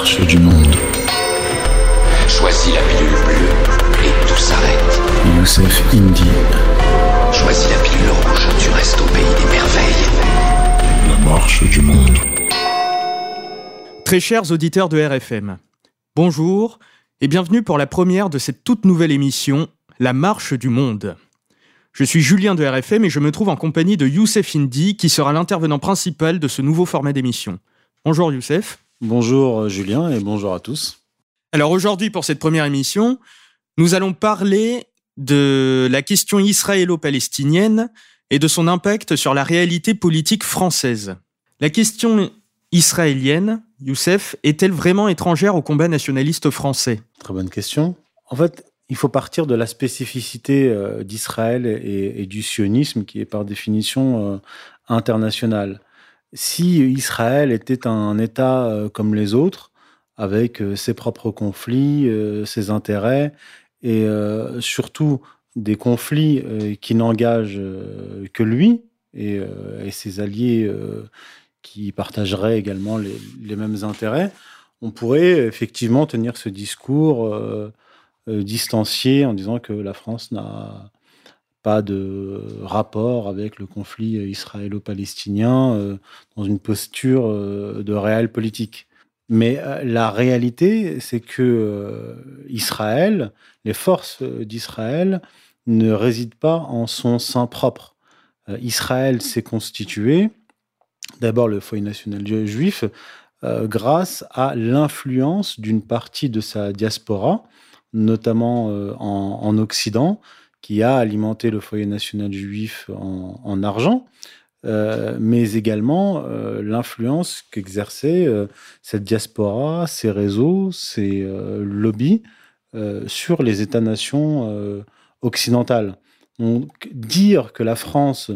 marche du monde. Choisis la pilule bleue et tout s'arrête. Youssef Indy. Choisis la pilule rouge, tu restes au pays des merveilles. La marche du monde. Très chers auditeurs de RFM, bonjour et bienvenue pour la première de cette toute nouvelle émission, La marche du monde. Je suis Julien de RFM et je me trouve en compagnie de Youssef Indy qui sera l'intervenant principal de ce nouveau format d'émission. Bonjour Youssef. Bonjour Julien et bonjour à tous. Alors aujourd'hui pour cette première émission, nous allons parler de la question israélo-palestinienne et de son impact sur la réalité politique française. La question israélienne, Youssef, est-elle vraiment étrangère au combat nationaliste français? Très bonne question. En fait, il faut partir de la spécificité euh, d'Israël et, du sionisme qui est par définition euh, international. Si Israël était un État euh, comme les autres, avec ses propres conflits, ses intérêts, et surtout des conflits qui n'engagent que lui et, ses alliés qui partageraient également les, mêmes intérêts, on pourrait effectivement tenir ce discours euh, distancié en disant que la France n'a pas de rapport avec le conflit israélo-palestinien euh, dans une posture euh, de réel politique. Mais la réalité, c'est que Israël, les forces d'Israël, ne résident pas en son sein propre. Israël s'est constitué, d'abord le foyer national juif, grâce à l'influence d'une partie de sa diaspora, notamment euh, en, Occident, qui a alimenté le foyer national juif en, argent, euh, mais également euh, l'influence qu'exerçait cette diaspora, ces réseaux, ces lobbies sur les États-nations occidentales. Donc dire que la France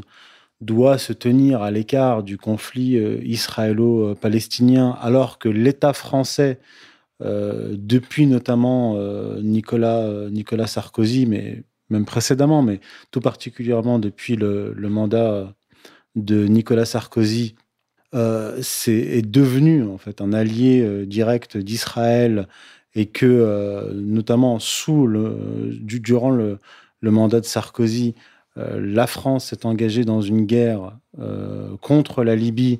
doit se tenir à l'écart du conflit israélo-palestinien alors que l'État français euh, depuis notamment euh, Nicolas, euh, Nicolas Sarkozy, mais même précédemment, mais tout particulièrement depuis le, mandat de Nicolas Sarkozy, c'est est devenu en fait un allié direct d'Israël et que notamment sous durant le, le, mandat de Sarkozy, la France s'est engagée dans une guerre contre la Libye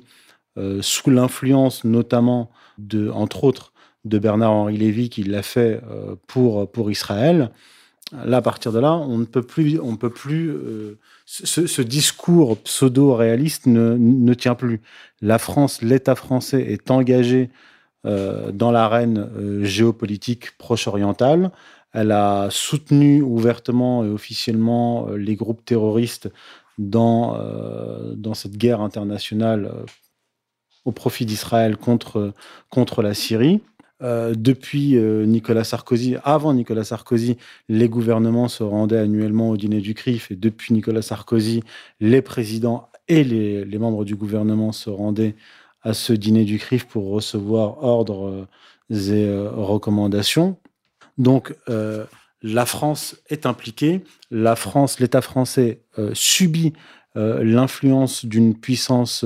sous l'influence notamment de, entre autres, de Bernard-Henri Lévy qui l'a fait euh, pour, pour Israël. Là, à partir de là, on ne peut plus, on peut plus euh, ce, discours pseudo-réaliste ne, ne, tient plus. La France, l'État français est engagé euh, dans l'arène géopolitique proche-orientale. Elle a soutenu ouvertement et officiellement les groupes terroristes dans, dans cette guerre internationale au profit d'Israël contre, contre la Syrie. Euh, depuis euh, Nicolas Sarkozy, avant Nicolas Sarkozy, les gouvernements se rendaient annuellement au dîner du CRIF et depuis Nicolas Sarkozy, les présidents et les, membres du gouvernement se rendaient à ce dîner du CRIF pour recevoir ordres euh, et recommandations. Donc, la France est impliquée. La France, l'État français subit l'influence d'une puissance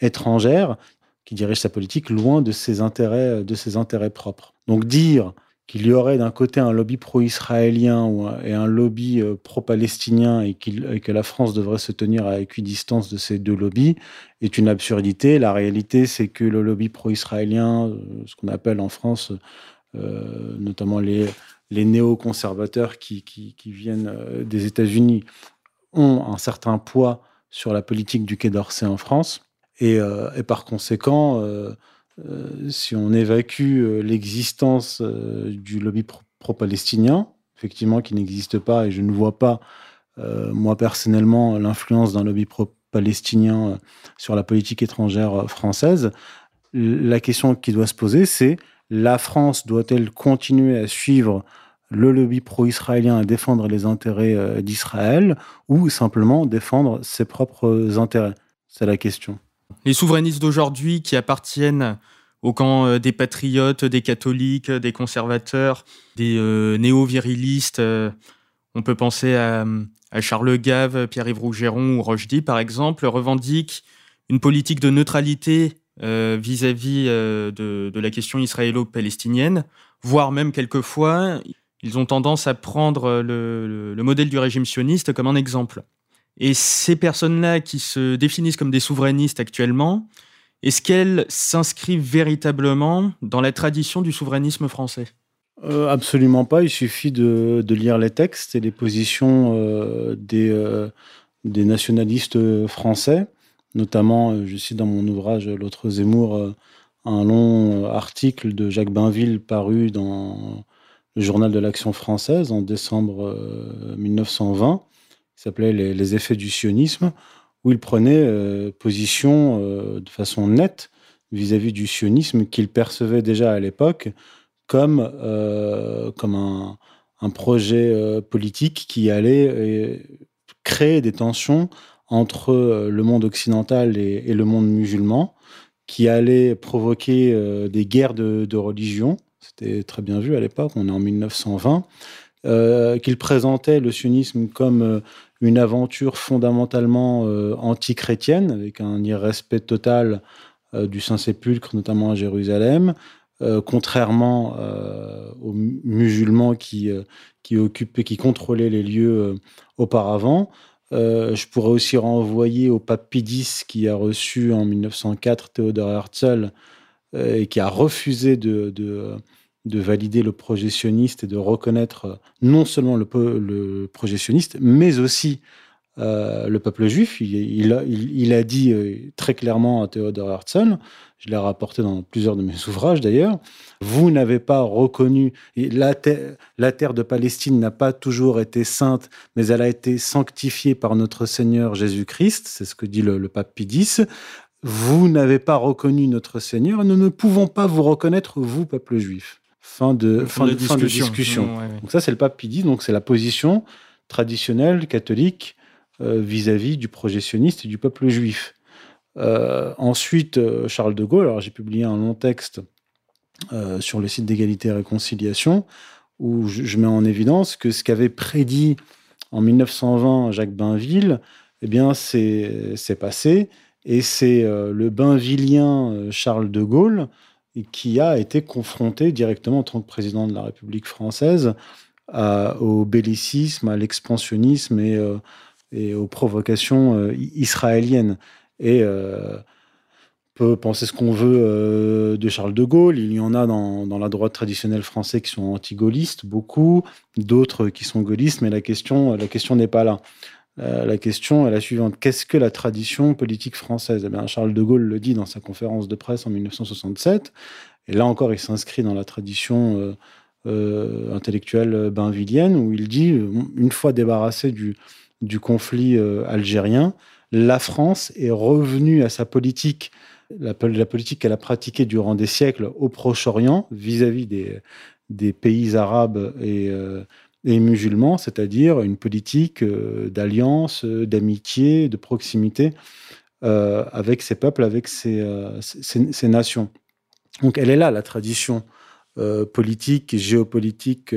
étrangère qui dirige sa politique loin de ses intérêts, de ses intérêts propres. Donc dire qu'il y aurait d'un côté un lobby pro-israélien et un lobby euh, pro-palestinien et, que la France devrait se tenir à équidistance de ces deux lobbies est une absurdité. La réalité, c'est que le lobby pro-israélien, euh, ce qu'on appelle en France euh, notamment les, les néoconservateurs qui, qui, qui viennent des États-Unis, ont un certain poids sur la politique du Quai d'Orsay en France. Euh, et, par conséquent, euh, euh, si on évacue l'existence du lobby pro-palestinien, effectivement, qui n'existe pas, et je ne vois pas, moi personnellement, l'influence d'un lobby pro-palestinien sur la politique étrangère française, la question qui doit se poser, c'est la France doit-elle continuer à suivre le lobby pro-israélien à défendre les intérêts d'Israël ou simplement défendre ses propres intérêts? C'est la question. Les souverainistes d'aujourd'hui qui appartiennent au camp euh, des patriotes, des catholiques, des conservateurs, des euh, néo-virilistes. Euh, on peut penser à, Charles Gave, Pierre-Yves Rougeron ou Rochdy, par exemple, revendiquent une politique de neutralité vis-à-vis de, la question israélo-palestinienne, voire même quelquefois, ils ont tendance à prendre le, modèle du régime sioniste comme un exemple. Et ces personnes-là qui se définissent comme des souverainistes actuellement, est-ce qu'elles s'inscrivent véritablement dans la tradition du souverainisme français? Euh, Absolument pas. Il suffit de, lire les textes et les positions euh, euh, des nationalistes français. Notamment, je cite dans mon ouvrage L'autre Zemmour, un long article de Jacques Bainville paru dans le journal de l'Action française en décembre 1920, s'appelait les, effets du sionisme, où il prenait euh, position euh, de façon nette vis-à-vis du sionisme qu'il percevait déjà à l'époque comme, euh, comme un, projet politique qui allait créer des tensions entre le monde occidental et, le monde musulman, qui allait provoquer des guerres de, de religion. C'était très bien vu à l'époque, on est en 1920. qu'il présentait le sionisme comme une aventure fondamentalement euh, anti-chrétienne, avec un irrespect total euh, du Saint-Sépulcre, notamment à Jérusalem, euh, contrairement aux musulmans qui, qui occupaient, qui contrôlaient les lieux auparavant. je pourrais aussi renvoyer au pape Pie qui a reçu en 1904 Théodore Herzl et qui a refusé de valider le projectionniste et de reconnaître euh, non seulement le, le projectionniste, mais aussi euh, le peuple juif. Il, a, dit euh, très clairement à Théodore Herzl, je l'ai rapporté dans plusieurs de mes ouvrages d'ailleurs, vous n'avez pas reconnu, la, terre de Palestine n'a pas toujours été sainte, mais elle a été sanctifiée par notre Seigneur Jésus-Christ, c'est ce que dit le, pape Pie Vous n'avez pas reconnu notre Seigneur, nous ne pouvons pas vous reconnaître, vous, peuple juif. Fin de, fin, de, discussion. Donc ça, c'est le pape Pie donc c'est la position traditionnelle catholique euh, vis-à-vis du projectionniste et du peuple juif. Euh, ensuite, euh, Charles de Gaulle, alors j'ai publié un long texte sur le site d'égalité et réconciliation, où je, mets en évidence que ce qu'avait prédit en 1920 Jacques Bainville, eh bien, c'est passé, et c'est le bainvillien Charles de Gaulle qui a été confronté directement en tant que président de la République française au bellicisme, à l'expansionnisme et, euh, et, aux provocations euh, israéliennes. Et euh, on peut penser ce qu'on veut de Charles de Gaulle. Il y en a dans, dans la droite traditionnelle française qui sont anti-gaullistes, beaucoup, d'autres qui sont gaullistes, mais la question, la question n'est pas là. Euh, la question est la suivante. Qu'est-ce que la tradition politique française? Eh Charles de Gaulle le dit dans sa conférence de presse en 1967. Et là encore, il s'inscrit dans la tradition euh, euh, intellectuelle bainvillienne, où il dit, une fois débarrassé du, conflit algérien, la France est revenue à sa politique, la, politique qu'elle a pratiquée durant des siècles au Proche-Orient, vis-à-vis des, pays arabes et et musulmans, c'est-à-dire une politique euh, d'alliance, euh, d'amitié, de proximité euh, avec ces peuples, avec ces, nations. Donc elle est là, la tradition politique et géopolitique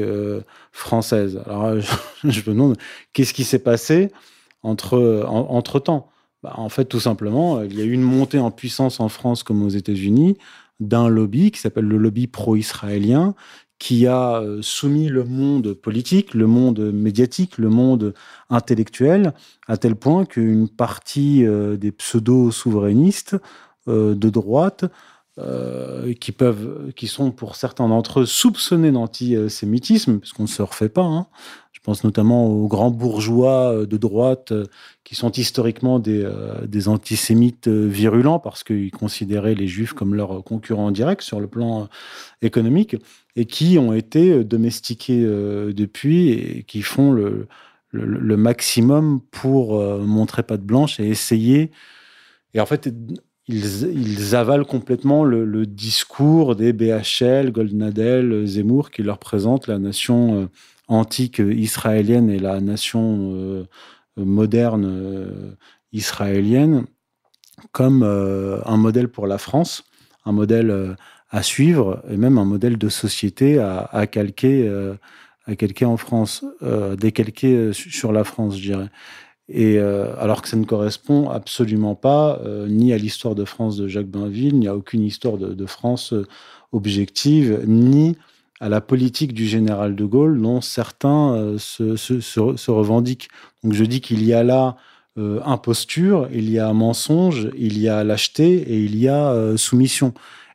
française. Alors je, me demande, qu'est-ce qui s'est passé entre, entre temps bah, En fait, tout simplement, il y a eu une montée en puissance en France comme aux États-Unis d'un lobby qui s'appelle le lobby pro-israélien, qui a euh, soumis le monde politique, le monde médiatique, le monde intellectuel, à tel point qu'une partie euh, des pseudo-souverainistes euh, de droite, qui, peuvent, qui sont pour certains d'entre eux soupçonnés d'antisémitisme, puisqu'on ne se refait pas, hein. Pense notamment aux grands bourgeois de droite qui sont historiquement des, des antisémites virulents parce qu'ils considéraient les juifs comme leurs concurrents directs sur le plan économique et qui ont été euh, domestiqués euh, depuis et qui font le, maximum pour euh, montrer patte blanche et essayer. Et en fait, ils, avalent complètement le, discours des BHL, Goldnadel, Zemmour, qui leur présentent la nation antique israélienne et la nation moderne israélienne comme un modèle pour la France, un modèle à suivre et même un modèle de société à, calquer, euh, à calquer en France, euh, décalquer euh, sur la France, je dirais. Et alors que ça ne correspond absolument pas ni à l'histoire de France de Jacques Bainville, ni à aucune histoire de, France objective, ni à la politique du général de Gaulle dont certains euh, se, revendiquent. Donc je dis qu'il y a là euh, imposture, il y a mensonge, il y a lâcheté et il y a euh, soumission.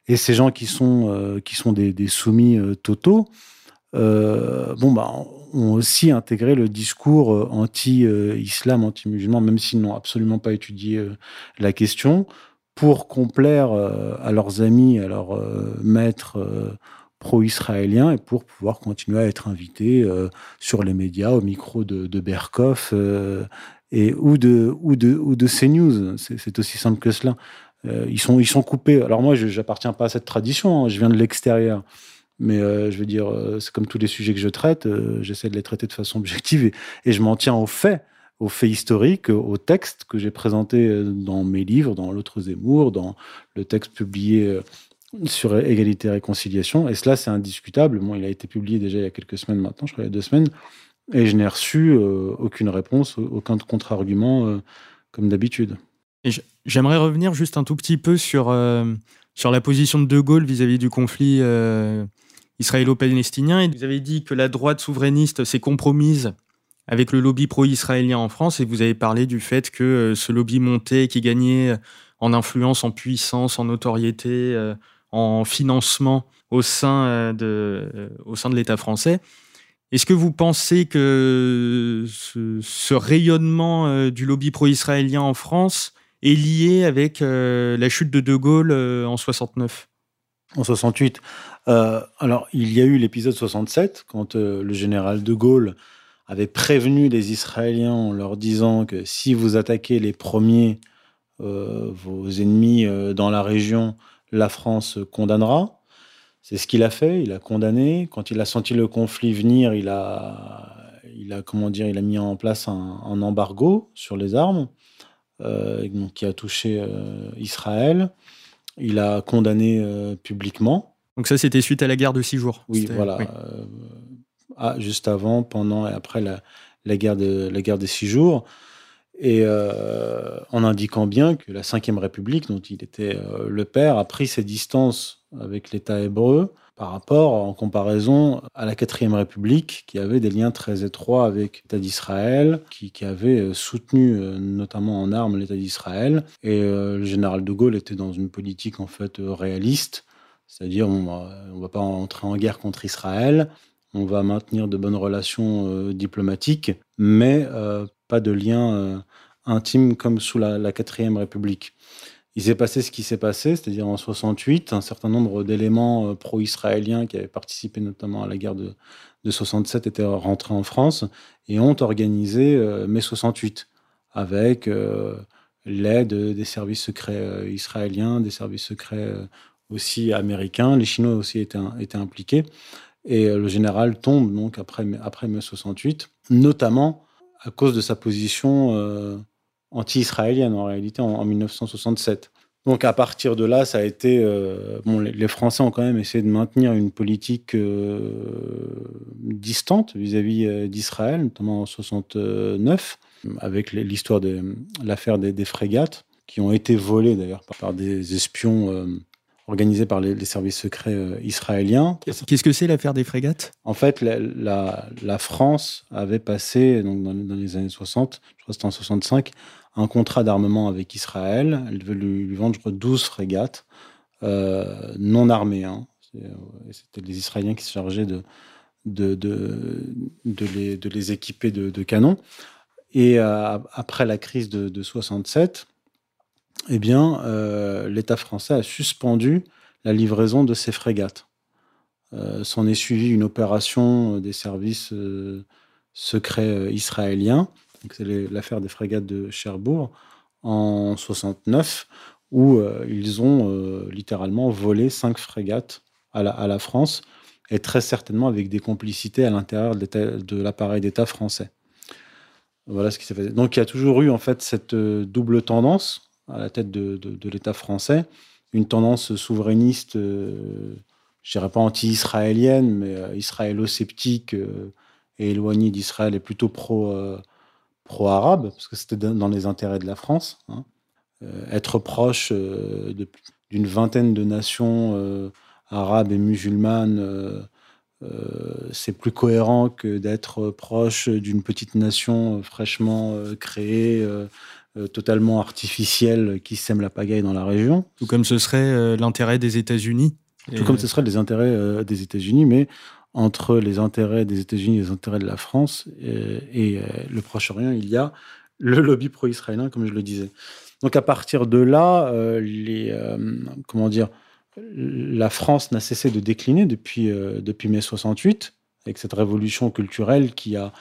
Et ces gens qui sont, qui sont des soumis totaux, bon, bah, ont aussi intégré le discours anti-islam, anti-musulman, même s'ils n'ont absolument pas étudié la question, pour complaire à leurs amis, à leurs maîtres pro-israélien et pour pouvoir continuer à être invité euh, sur les médias, au micro de, de Berkoff euh, et, ou, de, ou, de, ou de CNews. C'est aussi simple que cela. Euh, ils, sont, ils sont coupés. Alors moi, je n'appartiens pas à cette tradition, hein. je viens de l'extérieur. Mais je veux dire, c'est comme tous les sujets que je traite, j'essaie de les traiter de façon objective et, je m'en tiens aux faits aux faits historiques, aux textes que j'ai présentés dans mes livres, dans L'autre Zemmour, dans le texte publié sur égalité et réconciliation. Et cela, c'est indiscutable. Il a été publié déjà il y a quelques semaines maintenant, je crois il y a deux semaines. Et je n'ai reçu euh, aucune réponse, aucun contre-argument, euh, comme d'habitude. J'aimerais revenir juste un tout petit peu sur, euh, sur la position de De Gaulle vis-à-vis du conflit israélo-palestinien. Et vous avez dit que la droite souverainiste s'est compromise avec le lobby pro-israélien en France. Et vous avez parlé du fait que ce lobby montait, qui gagnait en influence, en puissance, en notoriété en financement au sein euh, de, euh, au sein de l'État français. Est-ce que vous pensez que ce, rayonnement euh, du lobby pro-israélien en France est lié avec la chute de De Gaulle en 69 En 68. Alors, il y a eu l'épisode 67, quand le général De Gaulle avait prévenu les Israéliens en leur disant que si vous attaquez les premiers, vos ennemis dans la région, la France condamnera. C'est ce qu'il a fait, il a condamné. Quand il a senti le conflit venir, il a, comment dire, il a mis en place un, embargo sur les armes euh, qui a touché euh, Israël. Il a condamné euh, publiquement. Donc ça, c'était suite à la guerre de six jours. Oui, voilà. Ah, juste avant, pendant et après la, la, guerre, de, la guerre des six jours et euh, en indiquant bien que la Ve République, dont il était euh, le père, a pris ses distances avec l'État hébreu par rapport, en comparaison, à la Quatrième République, qui avait des liens très étroits avec l'État d'Israël, qui, avait euh, soutenu notamment en armes l'État d'Israël. Et le général de Gaulle était dans une politique en fait réaliste, c'est-à-dire on ne va pas entrer en guerre contre Israël, on va maintenir de bonnes relations diplomatiques, mais pas de lien euh, intime comme sous la, quatrième République. Il s'est passé ce qui s'est passé, c'est-à-dire en 68, un certain nombre d'éléments euh, pro-israéliens qui avaient participé notamment à la guerre de, de 67 étaient rentrés en France et ont organisé euh, mai 68 avec l'aide des services secrets israéliens, des services secrets aussi américains. Les Chinois aussi étaient, impliqués. Et le général tombe donc après, mai 68, notamment à cause de sa position euh, anti-israélienne en réalité en, 1967. Donc à partir de là, ça a été euh, bon. Les, Français ont quand même essayé de maintenir une politique euh, distante vis-à-vis d'Israël, notamment en 69, avec l'histoire de l'affaire des, frégates qui ont été volées d'ailleurs par, des espions organisé par les, services secrets euh, israéliens. Qu'est-ce que c'est l'affaire des frégates? En fait, la, France avait passé, donc dans, les années 60, je crois que c'était en 65, un contrat d'armement avec Israël. Elle devait lui, vendre, je crois, 12 frégates euh, non armées. Hein. Euh, c'était les Israéliens qui se chargeaient de, de, de, les, de les, équiper de, canons. Et après la crise de 67, eh bien, euh, l'État français a suspendu la livraison de ces frégates. Euh, s'en est suivi une opération des services euh, secrets israéliens, c'est l'affaire des frégates de Cherbourg, en 69, où ils ont littéralement volé cinq frégates à la, France, et très certainement avec des complicités à l'intérieur de l'appareil d'État français. Voilà ce qui s'est fait. Donc il y a toujours eu en fait cette double tendance à la tête de, l'État français, une tendance souverainiste, euh, je dirais pas anti-israélienne, mais euh, israélo-sceptique euh, et éloignée d'Israël et plutôt pro, pro-arabe, parce que c'était dans les intérêts de la France. Hein. être proche d'une vingtaine de nations arabes et musulmanes, c'est plus cohérent que d'être proche d'une petite nation fraîchement créée, totalement artificielle, qui sème la pagaille dans la région. Tout comme ce serait l'intérêt des États-Unis. Tout comme ce serait les intérêts des États-Unis, mais entre les intérêts des États-Unis et les intérêts de la France et, le Proche-Orient, il y a le lobby pro-israélien, comme je le disais. Donc à partir de là, les, comment dire, la France n'a cessé de décliner depuis, euh, depuis mai 68, avec cette révolution culturelle qui a,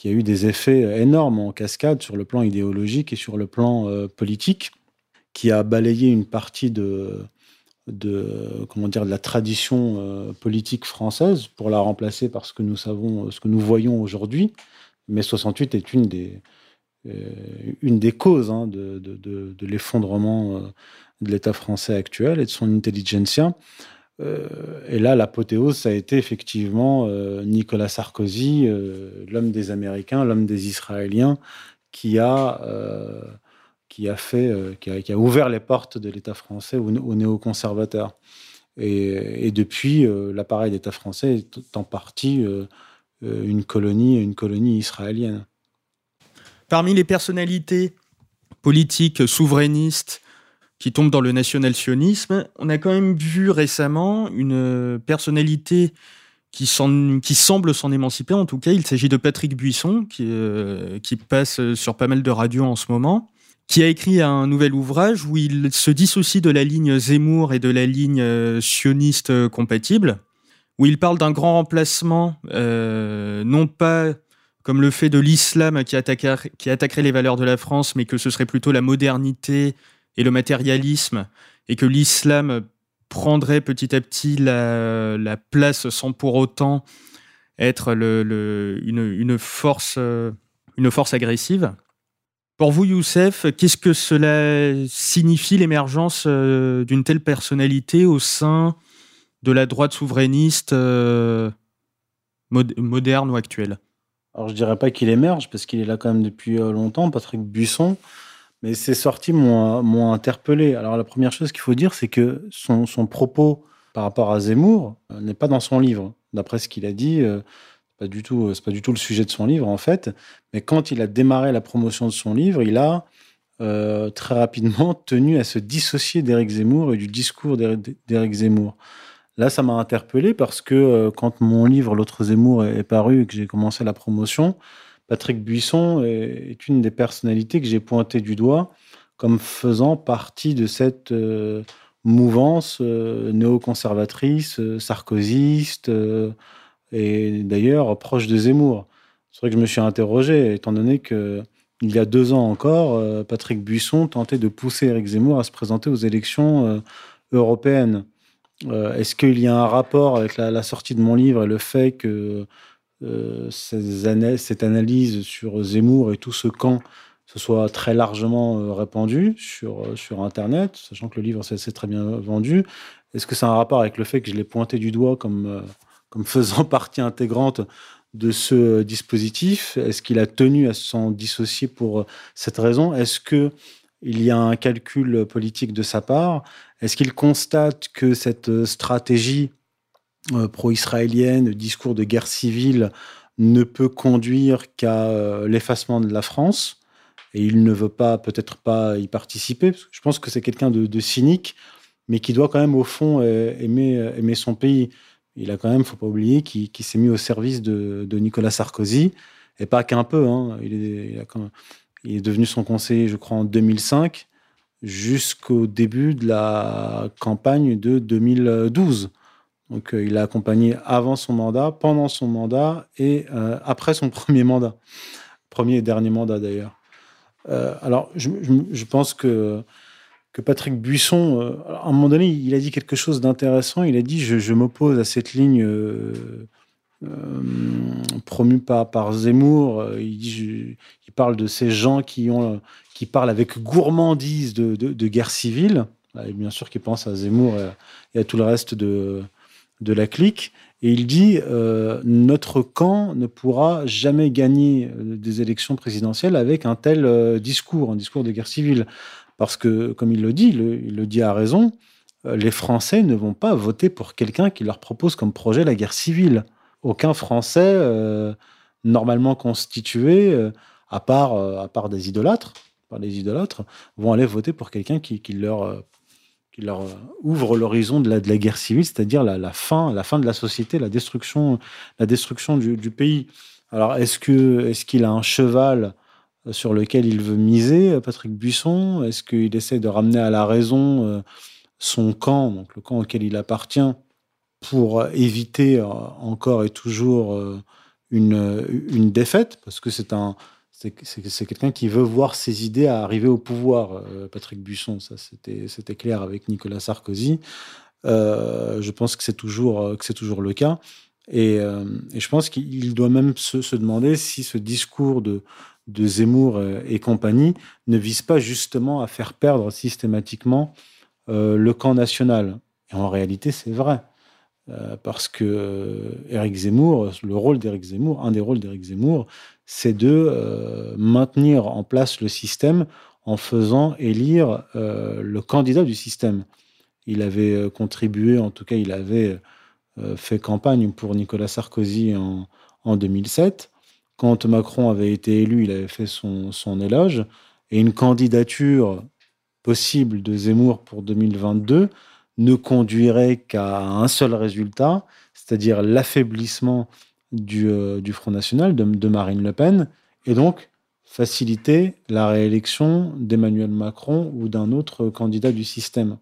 qui a eu des effets énormes en cascade sur le plan idéologique et sur le plan euh, politique, qui a balayé une partie de, comment dire, de la tradition euh, politique française pour la remplacer par ce que nous savons, ce que nous voyons aujourd'hui. Mai 68 est une des, une des causes hein, de, de, de l'effondrement de l'État français actuel et de son intelligentsia. Euh, et là, l'apothéose, ça a été effectivement euh, Nicolas Sarkozy, euh, l'homme des Américains, l'homme des Israéliens, qui a, qui a fait, qui a, ouvert les portes de l'État français aux, néoconservateurs. Et, depuis, l'appareil d'État français est en partie une colonie, une colonie israélienne. Parmi les personnalités politiques souverainistes qui tombe dans le national-sionisme. On a quand même vu récemment une personnalité qui, semble s'en émanciper. En tout cas, il s'agit de Patrick Buisson, qui, euh, passe sur pas mal de radios en ce moment, qui a écrit un nouvel ouvrage où il se dissocie de la ligne Zemmour et de la ligne euh, sioniste compatible, où il parle d'un grand remplacement, euh, non pas comme le fait de l'islam qui attaquerait les valeurs de la France, mais que ce serait plutôt la modernité et le matérialisme, et que l'islam prendrait petit à petit la, place sans pour autant être le, une, force, agressive. Pour vous, Youssef, qu'est-ce que cela signifie l'émergence euh, d'une telle personnalité au sein de la droite souverainiste euh, moderne ou actuelle? Alors je dirais pas qu'il émerge parce qu'il est là quand même depuis euh, longtemps, Patrick Buisson. Mais ces sorties m'ont interpellé. Alors la première chose qu'il faut dire, c'est que son, son, propos par rapport à Zemmour euh, n'est pas dans son livre. D'après ce qu'il a dit, euh, pas du tout, euh, c'est pas du tout le sujet de son livre en fait. Mais quand il a démarré la promotion de son livre, il a très rapidement tenu à se dissocier d'Éric Zemmour et du discours d'Éric Zemmour. Là, ça m'a interpellé parce que quand mon livre L'autre Zemmour est paru et que j'ai commencé la promotion, Patrick Buisson est une des personnalités que j'ai pointées du doigt comme faisant partie de cette euh, mouvance euh, néoconservatrice, euh, sarkozyste, et d'ailleurs proche de Zemmour. C'est vrai que je me suis interrogé, étant donné que il y a deux ans encore, Patrick Buisson tentait de pousser Eric Zemmour à se présenter aux élections européennes. Est-ce qu'il y a un rapport avec la, la, sortie de mon livre et le fait que euh, cette analyse sur Zemmour et tout ce camp se soit très largement euh, répandu sur, euh, sur Internet, sachant que le livre s'est très bien vendu. Est-ce que c'est un rapport avec le fait que je l'ai pointé du doigt comme, comme faisant partie intégrante de ce dispositif? Est-ce qu'il a tenu à s'en dissocier pour cette raison? Est-ce que il y a un calcul politique de sa part? Est-ce qu'il constate que cette stratégie euh, pro-israélienne, discours de guerre civile, ne peut conduire qu'à euh, l'effacement de la France. Et il ne veut pas, peut-être pas y participer. je pense que c'est quelqu'un de, cynique, mais qui doit quand même, au fond, euh, aimer, son pays. Il a quand même, faut pas oublier, qu'il s'est mis au service de, Nicolas Sarkozy, et pas qu'un peu. Hein. Il est devenu son conseiller, je crois, en 2005, jusqu'au début de la campagne de 2012. Donc, euh, il a accompagné avant son mandat, pendant son mandat et euh, après son premier mandat. Premier et dernier mandat, d'ailleurs. Euh, alors, je, pense que, que Patrick Buisson, à un moment donné, il a dit quelque chose d'intéressant. Il a dit Je, m'oppose à cette ligne promue par, Zemmour. Il parle de ces gens qui, ont, qui parlent avec gourmandise de, de, guerre civile. Et bien sûr, qu'il pense à Zemmour et à tout le reste de de la clique. Et il dit euh, notre camp ne pourra jamais gagner euh, des élections présidentielles avec un tel euh, discours, un discours de guerre civile. Parce que, comme il le dit, il le dit à raison, les Français ne vont pas voter pour quelqu'un qui leur propose comme projet la guerre civile. Aucun Français normalement constitué, à, part, à part des idolâtres, par idolâtres, vont aller voter pour quelqu'un qui, qui, leur qui leur euh, ouvre l'horizon de la, guerre civile, c'est-à-dire la, fin, la fin de la société, la destruction, la destruction du, pays. Alors, est-ce qu'il a un cheval euh, sur lequel il veut miser, euh, Patrick Buisson? Est-ce qu'il essaie de ramener à la raison son camp, donc le camp auquel il appartient, pour éviter encore et toujours une, une défaite? Parce que c'est un c'est quelqu'un qui veut voir ses idées arriver au pouvoir, euh, Patrick Buisson. Ça, c'était clair avec Nicolas Sarkozy. Euh, je pense que c'est toujours, euh, le cas. Et, je pense qu'il doit même se, demander si ce discours de, de Zemmour et, compagnie ne vise pas justement à faire perdre systématiquement le camp national. Et en réalité, c'est vrai. Parce que Éric Zemmour, le rôle d'Éric Zemmour, un des rôles d'Éric Zemmour, c'est de euh, maintenir en place le système en faisant élire euh, le candidat du système. Il avait euh, contribué, en tout cas, il avait fait campagne pour Nicolas Sarkozy en, en, 2007. Quand Macron avait été élu, il avait fait son éloge. Et une candidature possible de Zemmour pour 2022 ne conduirait qu'à un seul résultat, c'est-à-dire l'affaiblissement du, euh, du Front National, de, Marine Le Pen, et donc faciliter la réélection d'Emmanuel Macron ou d'un autre candidat du système.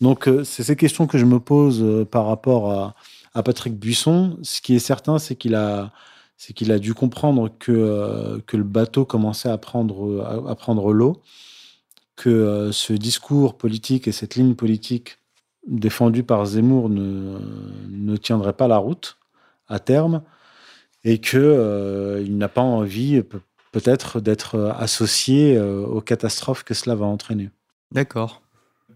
Donc euh, c'est ces questions que je me pose euh, par rapport à, à, Patrick Buisson. Ce qui est certain, c'est qu'il a, c'est qu'il a dû comprendre que, que le bateau commençait à prendre, à prendre l'eau, que ce discours politique et cette ligne politique défendue par Zemmour ne, ne tiendrait pas la route à terme et que euh, n'a pas envie peut-être d'être associé euh, aux catastrophes que cela va entraîner. D'accord.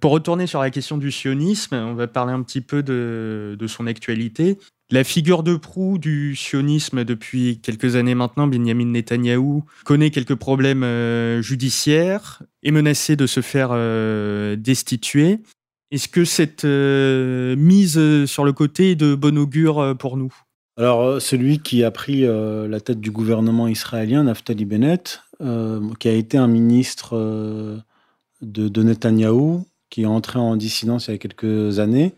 Pour retourner sur la question du sionisme, on va parler un petit peu de, de son actualité. La figure de proue du sionisme depuis quelques années maintenant, Benjamin Netanyahou, connaît quelques problèmes euh, judiciaires, est menacé de se faire euh, destituer. Est-ce que cette euh, mise sur le côté est de bon augure euh, pour nous? Alors, euh, celui qui a pris euh, la tête du gouvernement israélien, Naftali Bennett, euh, qui a été un ministre euh, de, de Netanyahou, qui est entré en dissidence il y a quelques années.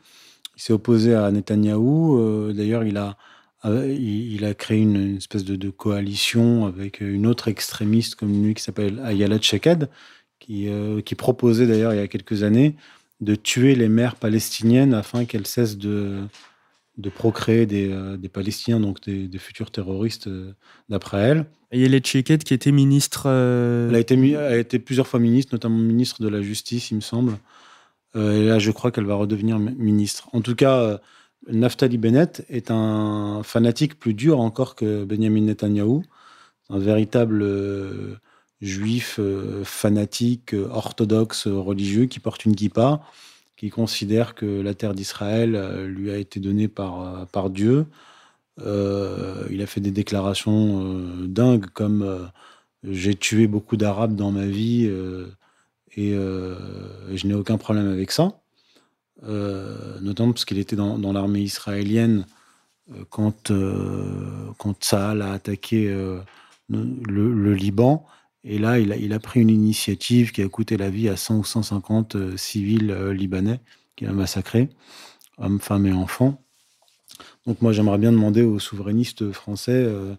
Il s'est opposé à Netanyahou. Euh, D'ailleurs, il a, il, a créé une, espèce de, coalition avec une autre extrémiste comme lui qui s'appelle Ayala Sheked, qui, euh, qui proposait d'ailleurs il y a quelques années de tuer les mères palestiniennes afin qu'elles cessent de de procréer des, euh, des, Palestiniens, donc des, des futurs terroristes euh, d'après elle. Et il y a Tcheket qui était ministre. Euh... Elle a été, a été plusieurs fois ministre, notamment ministre de la Justice, il me semble. Et là, je crois qu'elle va redevenir ministre. En tout cas, Naftali Bennett est un fanatique plus dur encore que Benjamin Netanyahou, un véritable euh, juif fanatique, orthodoxe, religieux qui porte une kippa qui considère que la terre d'Israël euh, lui a été donnée par, euh, par Dieu. Euh, il a fait des déclarations euh, dingues comme euh, j'ai tué beaucoup d'Arabes dans ma vie euh, et, je n'ai aucun problème avec ça. notamment parce qu'il était dans, dans l'armée israélienne quand, quand Saal a attaqué le, Liban. Et là, il a, il a, pris une initiative qui a coûté la vie à 100 ou 150 euh, civils euh, libanais, qui a massacré, hommes, femmes et enfants. Donc moi, j'aimerais bien demander aux souverainistes français euh,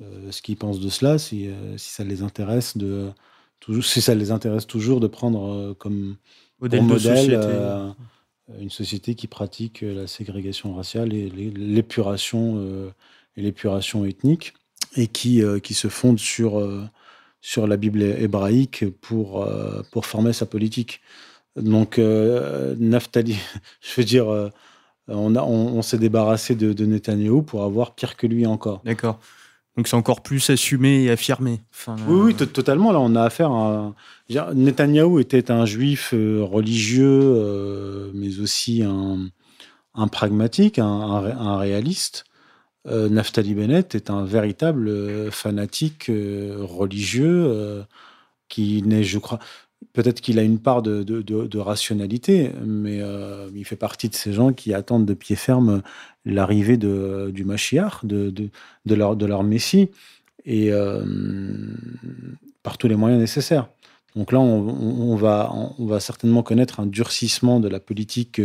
euh ce qu'ils pensent de cela, si, euh, si, ça les intéresse de toujours, si ça les intéresse toujours de prendre comme modèle, modèle société. une société qui pratique la ségrégation raciale et l'épuration et l'épuration ethnique et qui, qui se fonde sur sur la Bible hébraïque pour, euh, pour former sa politique. Donc, euh, Naftali, je veux dire, euh, on, on, on s'est débarrassé de, de Netanyahou pour avoir pire que lui encore. D'accord. Donc c'est encore plus assumé et affirmé. Enfin, oui, oui, totalement. Là, on a affaire à. Netanyahou était un juif euh, religieux, euh, mais aussi un, un pragmatique, un, un, réaliste. Euh, Naftali Bennett est un véritable euh, fanatique euh, religieux qui n'est, je crois, peut-être qu'il a une part de, rationalité, mais il fait partie de ces gens qui attendent de pied ferme l'arrivée du Mashiach, de, leur, Messie, et par tous les moyens nécessaires. Donc là, on, va, certainement connaître un durcissement de la politique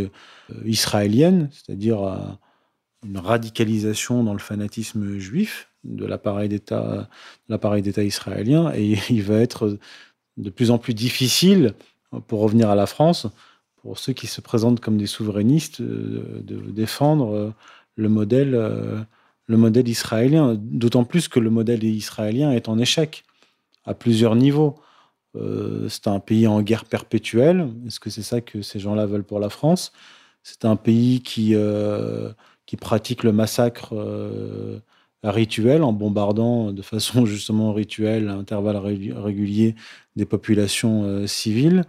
israélienne, c'est-à-dire une radicalisation dans le fanatisme juif de l'appareil d'État, l'appareil d'État israélien, et il va être de plus en plus difficile, pour revenir à la France, pour ceux qui se présentent comme des souverainistes, euh, de, défendre le modèle, le modèle israélien. D'autant plus que le modèle israélien est en échec à plusieurs niveaux. Euh, c'est un pays en guerre perpétuelle. Est-ce que c'est ça que ces gens-là veulent pour la France? C'est un pays qui, euh, qui pratique le massacre euh, rituel en bombardant de façon justement rituelle, à intervalles réguliers, des populations civiles.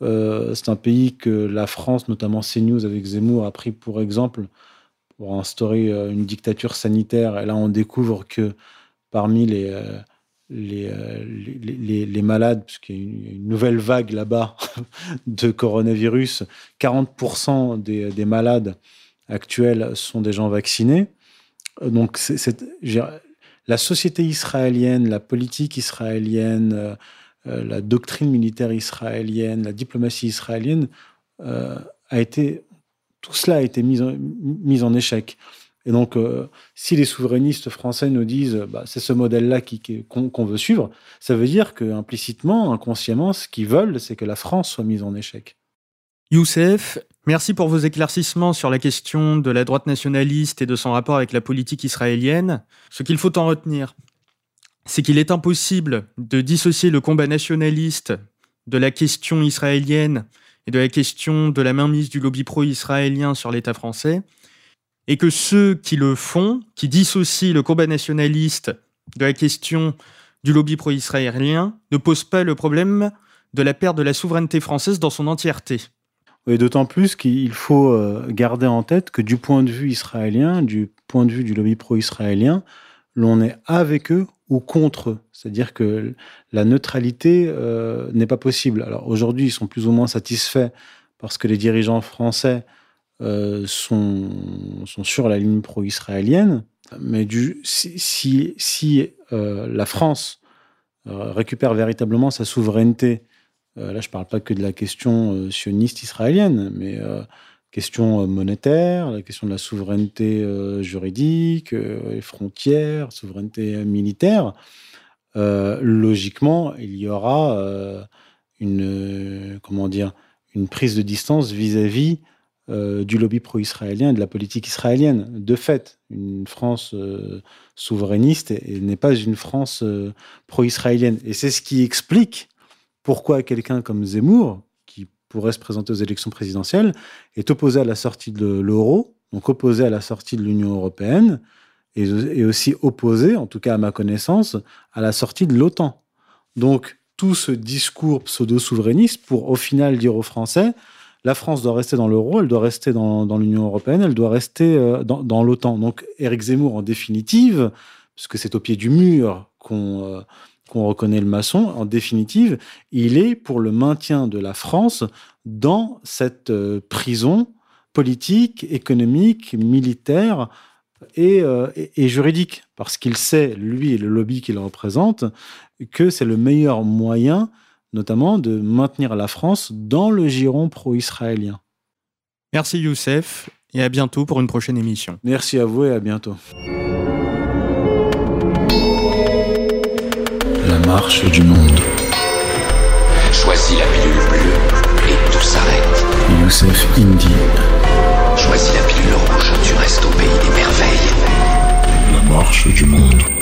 c'est un pays que la France, notamment CNews avec Zemmour, a pris pour exemple pour instaurer une dictature sanitaire. Et là, on découvre que parmi les euh, les, les, malades, puisqu'il y a une, nouvelle vague là-bas de coronavirus, 40% des, des, malades actuels sont des gens vaccinés. Donc, c'est, la société israélienne, la politique israélienne, euh, euh, la doctrine militaire israélienne, la diplomatie israélienne, a été, tout cela a été mis en, mis en échec. Et donc, euh, si les souverainistes français nous disent bah, c'est ce modèle-là qu'on veut suivre, ça veut dire que implicitement, inconsciemment, ce qu'ils veulent, c'est que la France soit mise en échec. Youssef, merci pour vos éclaircissements sur la question de la droite nationaliste et de son rapport avec la politique israélienne. Ce qu'il faut en retenir, c'est qu'il est impossible de dissocier le combat nationaliste de la question israélienne et de la question de la mainmise du lobby pro-israélien sur l'État français et que ceux qui le font, qui dissocient le combat nationaliste de la question du lobby pro-israélien, ne posent pas le problème de la perte de la souveraineté française dans son entièreté. Et d'autant plus qu'il faut euh, garder en tête que du point de vue israélien, du point de vue du lobby pro-israélien, l'on est avec eux ou contre eux. C'est-à-dire que la neutralité euh, n'est pas possible. Alors aujourd'hui, ils sont plus ou moins satisfaits parce que les dirigeants français euh, sont, sur la ligne pro-israélienne. Mais si, la France récupère véritablement sa souveraineté, là je ne parle pas que de la question sioniste israélienne, mais question monétaire, la question de la souveraineté juridique, les frontières, souveraineté militaire, logiquement, il y aura une, comment dire, une prise de distance vis-à-vis euh, du lobby pro-israélien et de la politique israélienne. De fait, une France euh, souverainiste n'est pas une France euh, pro-israélienne. Et c'est ce qui explique pourquoi quelqu'un comme Zemmour, qui pourrait se présenter aux élections présidentielles, est opposé à la sortie de l'euro, donc opposé à la sortie de l'Union européenne, et, aussi opposé, en tout cas à ma connaissance, à la sortie de l'OTAN. Donc tout ce discours pseudo-souverainiste pour au final dire aux Français la France doit rester dans l'euro, elle doit rester dans, l'Union européenne, elle doit rester euh, dans, l'OTAN. Donc Éric Zemmour, en définitive, puisque c'est au pied du mur euh, qu'on reconnaît le maçon, en définitive, il est pour le maintien de la France dans cette euh, prison politique, économique, militaire et, et juridique, parce qu'il sait, lui et le lobby qu'il représente, que c'est le meilleur moyen notamment de maintenir la France dans le giron pro-israélien. Merci Youssef et à bientôt pour une prochaine émission. Merci à vous et à bientôt. Marche du monde. Choisis la pilule bleue et tout s'arrête. Youssef Indy. Choisis la pilule rouge, tu restes au pays des merveilles. La marche du monde.